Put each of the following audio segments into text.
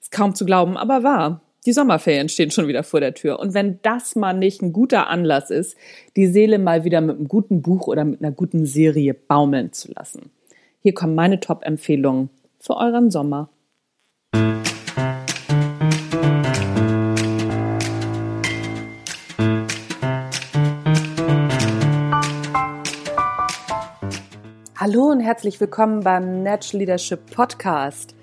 Ist kaum zu glauben, aber wahr. Die Sommerferien stehen schon wieder vor der Tür. Und wenn das mal nicht ein guter Anlass ist, die Seele mal wieder mit einem guten Buch oder mit einer guten Serie baumeln zu lassen. Hier kommen meine Top-Empfehlungen für euren Sommer. Hallo und herzlich willkommen beim Natural Leadership Podcast.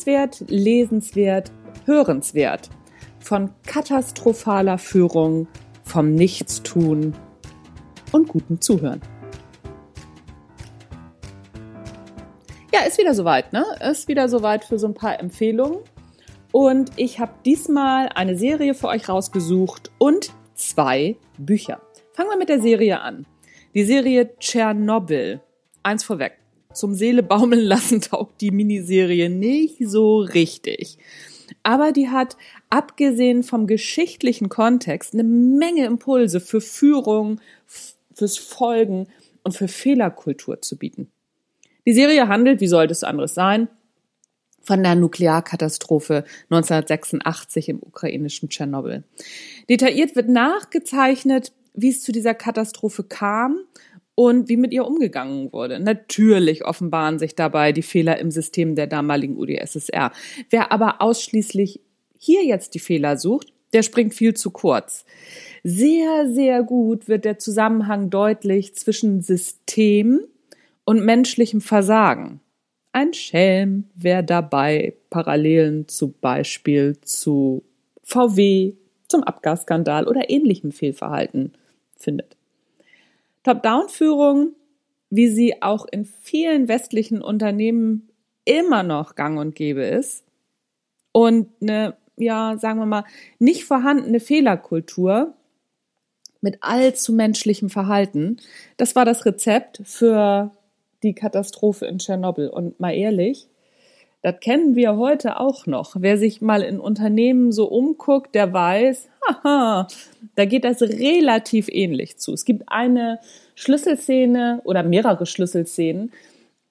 Sehenswert, lesenswert, hörenswert. Von katastrophaler Führung, vom Nichtstun und gutem Zuhören. Ja, ist wieder soweit, ne? Ist wieder soweit für so ein paar Empfehlungen. Und ich habe diesmal eine Serie für euch rausgesucht und zwei Bücher. Fangen wir mit der Serie an. Die Serie Tschernobyl. Eins vorweg zum Seele baumeln lassen taugt die Miniserie nicht so richtig. Aber die hat, abgesehen vom geschichtlichen Kontext, eine Menge Impulse für Führung, fürs Folgen und für Fehlerkultur zu bieten. Die Serie handelt, wie sollte es anderes sein, von der Nuklearkatastrophe 1986 im ukrainischen Tschernobyl. Detailliert wird nachgezeichnet, wie es zu dieser Katastrophe kam und wie mit ihr umgegangen wurde. Natürlich offenbaren sich dabei die Fehler im System der damaligen UdSSR. Wer aber ausschließlich hier jetzt die Fehler sucht, der springt viel zu kurz. Sehr, sehr gut wird der Zusammenhang deutlich zwischen System und menschlichem Versagen. Ein Schelm, wer dabei Parallelen zum Beispiel zu VW, zum Abgasskandal oder ähnlichem Fehlverhalten findet. Top-Down-Führung, wie sie auch in vielen westlichen Unternehmen immer noch gang und gäbe ist und eine, ja, sagen wir mal, nicht vorhandene Fehlerkultur mit allzu menschlichem Verhalten, das war das Rezept für die Katastrophe in Tschernobyl. Und mal ehrlich, das kennen wir heute auch noch. Wer sich mal in Unternehmen so umguckt, der weiß, haha, da geht das relativ ähnlich zu. Es gibt eine Schlüsselszene oder mehrere Schlüsselszenen,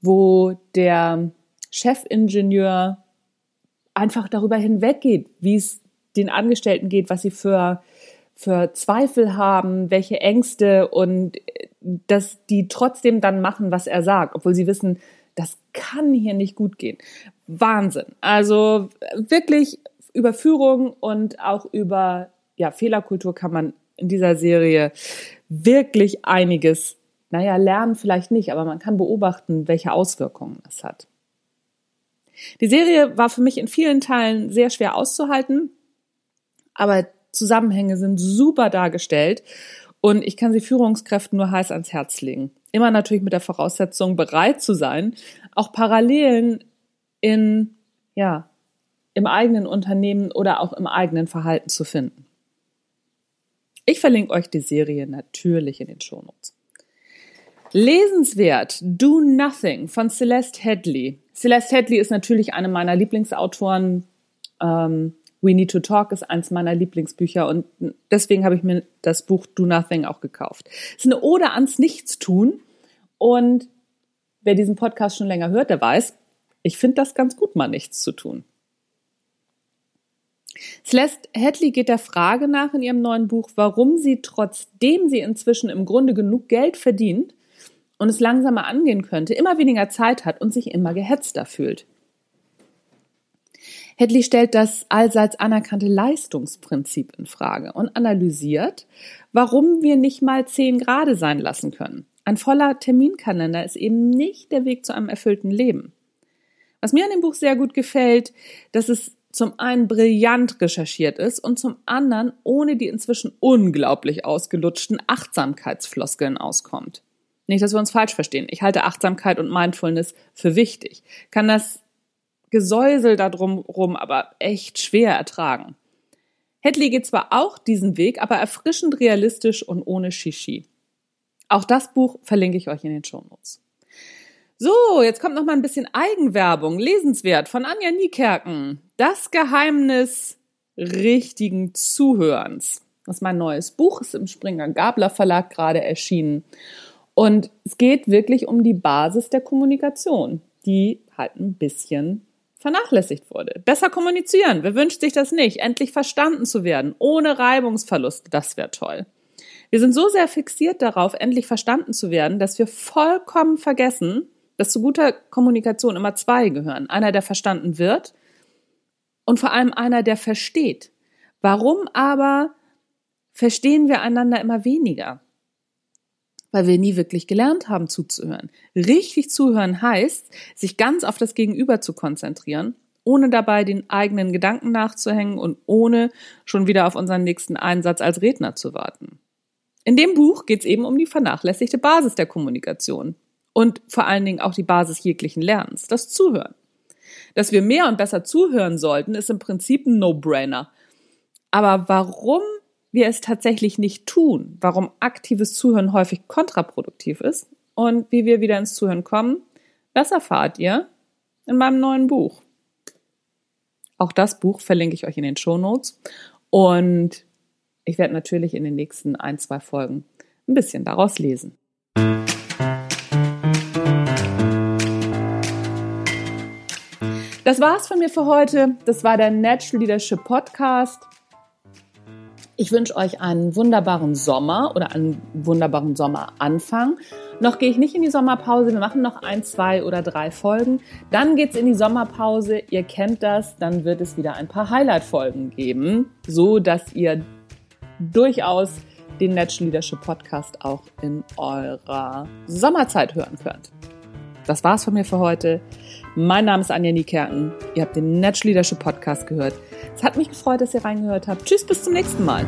wo der Chefingenieur einfach darüber hinweggeht, wie es den Angestellten geht, was sie für, für Zweifel haben, welche Ängste und dass die trotzdem dann machen, was er sagt, obwohl sie wissen, das kann hier nicht gut gehen. Wahnsinn. Also wirklich über Führung und auch über ja, Fehlerkultur kann man in dieser Serie wirklich einiges, naja, lernen vielleicht nicht, aber man kann beobachten, welche Auswirkungen es hat. Die Serie war für mich in vielen Teilen sehr schwer auszuhalten, aber Zusammenhänge sind super dargestellt und ich kann sie Führungskräften nur heiß ans Herz legen. Immer natürlich mit der Voraussetzung, bereit zu sein, auch Parallelen in, ja, im eigenen Unternehmen oder auch im eigenen Verhalten zu finden. Ich verlinke euch die Serie natürlich in den Shownotes. Lesenswert Do Nothing von Celeste Headley. Celeste Headley ist natürlich eine meiner Lieblingsautoren. Ähm, We Need to Talk ist eins meiner Lieblingsbücher und deswegen habe ich mir das Buch Do Nothing auch gekauft. Es ist eine Ode ans Nichtstun und wer diesen Podcast schon länger hört, der weiß, ich finde das ganz gut, mal nichts zu tun. Celeste Hadley geht der Frage nach in ihrem neuen Buch, warum sie trotzdem sie inzwischen im Grunde genug Geld verdient und es langsamer angehen könnte, immer weniger Zeit hat und sich immer gehetzter fühlt. Hadley stellt das allseits anerkannte Leistungsprinzip in Frage und analysiert, warum wir nicht mal zehn Grade sein lassen können. Ein voller Terminkalender ist eben nicht der Weg zu einem erfüllten Leben. Was mir an dem Buch sehr gut gefällt, dass es zum einen brillant recherchiert ist und zum anderen ohne die inzwischen unglaublich ausgelutschten Achtsamkeitsfloskeln auskommt. Nicht, dass wir uns falsch verstehen. Ich halte Achtsamkeit und Mindfulness für wichtig. Kann das Gesäusel da drumrum aber echt schwer ertragen. Hedley geht zwar auch diesen Weg, aber erfrischend realistisch und ohne Shishi. Auch das Buch verlinke ich euch in den Shownotes. So, jetzt kommt noch mal ein bisschen Eigenwerbung. Lesenswert von Anja Niekerken. Das Geheimnis richtigen Zuhörens. Das ist mein neues Buch, ist im Springer Gabler Verlag gerade erschienen. Und es geht wirklich um die Basis der Kommunikation, die halt ein bisschen vernachlässigt wurde. Besser kommunizieren. Wer wünscht sich das nicht? Endlich verstanden zu werden, ohne Reibungsverlust. Das wäre toll. Wir sind so sehr fixiert darauf, endlich verstanden zu werden, dass wir vollkommen vergessen, dass zu guter Kommunikation immer zwei gehören. Einer, der verstanden wird und vor allem einer, der versteht. Warum aber verstehen wir einander immer weniger? Weil wir nie wirklich gelernt haben zuzuhören. Richtig zuhören heißt, sich ganz auf das Gegenüber zu konzentrieren, ohne dabei den eigenen Gedanken nachzuhängen und ohne schon wieder auf unseren nächsten Einsatz als Redner zu warten. In dem Buch geht es eben um die vernachlässigte Basis der Kommunikation und vor allen Dingen auch die Basis jeglichen Lernens, das Zuhören. Dass wir mehr und besser zuhören sollten, ist im Prinzip ein No-Brainer. Aber warum wir es tatsächlich nicht tun, warum aktives Zuhören häufig kontraproduktiv ist und wie wir wieder ins Zuhören kommen, das erfahrt ihr in meinem neuen Buch. Auch das Buch verlinke ich euch in den Show Notes und ich werde natürlich in den nächsten ein, zwei Folgen ein bisschen daraus lesen. Das war's von mir für heute. Das war der Natural Leadership Podcast. Ich wünsche euch einen wunderbaren Sommer oder einen wunderbaren Sommeranfang. Noch gehe ich nicht in die Sommerpause. Wir machen noch ein, zwei oder drei Folgen. Dann geht's in die Sommerpause. Ihr kennt das. Dann wird es wieder ein paar Highlight-Folgen geben, so dass ihr durchaus den Natural Leadership Podcast auch in eurer Sommerzeit hören könnt. Das war's von mir für heute. Mein Name ist Anja Niekerken. Ihr habt den Natural Leadership Podcast gehört. Es hat mich gefreut, dass ihr reingehört habt. Tschüss, bis zum nächsten Mal.